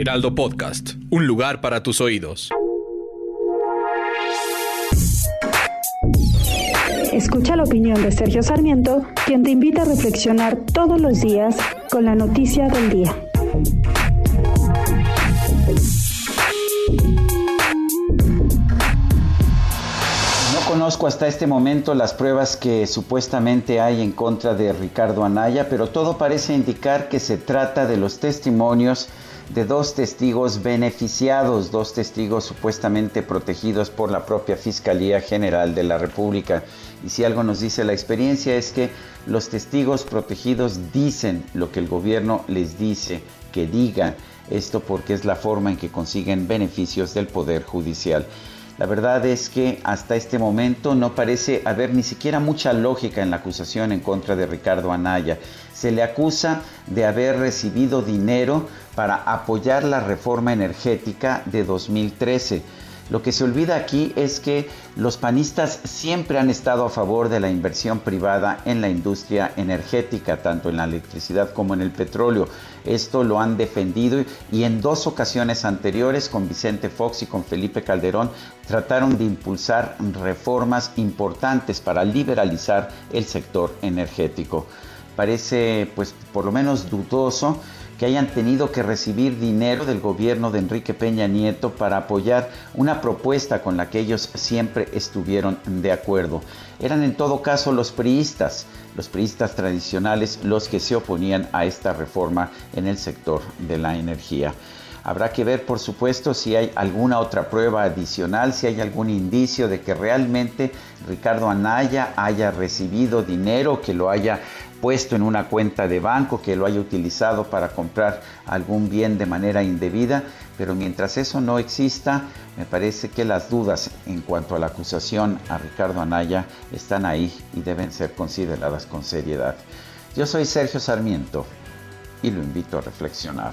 Heraldo Podcast, un lugar para tus oídos. Escucha la opinión de Sergio Sarmiento, quien te invita a reflexionar todos los días con la noticia del día. No conozco hasta este momento las pruebas que supuestamente hay en contra de Ricardo Anaya, pero todo parece indicar que se trata de los testimonios de dos testigos beneficiados, dos testigos supuestamente protegidos por la propia Fiscalía General de la República. Y si algo nos dice la experiencia es que los testigos protegidos dicen lo que el gobierno les dice que digan. Esto porque es la forma en que consiguen beneficios del Poder Judicial. La verdad es que hasta este momento no parece haber ni siquiera mucha lógica en la acusación en contra de Ricardo Anaya. Se le acusa de haber recibido dinero para apoyar la reforma energética de 2013. Lo que se olvida aquí es que los panistas siempre han estado a favor de la inversión privada en la industria energética, tanto en la electricidad como en el petróleo. Esto lo han defendido y en dos ocasiones anteriores con Vicente Fox y con Felipe Calderón trataron de impulsar reformas importantes para liberalizar el sector energético. Parece pues por lo menos dudoso que hayan tenido que recibir dinero del gobierno de Enrique Peña Nieto para apoyar una propuesta con la que ellos siempre estuvieron de acuerdo. Eran en todo caso los priistas, los priistas tradicionales, los que se oponían a esta reforma en el sector de la energía. Habrá que ver, por supuesto, si hay alguna otra prueba adicional, si hay algún indicio de que realmente Ricardo Anaya haya recibido dinero, que lo haya puesto en una cuenta de banco, que lo haya utilizado para comprar algún bien de manera indebida, pero mientras eso no exista, me parece que las dudas en cuanto a la acusación a Ricardo Anaya están ahí y deben ser consideradas con seriedad. Yo soy Sergio Sarmiento y lo invito a reflexionar.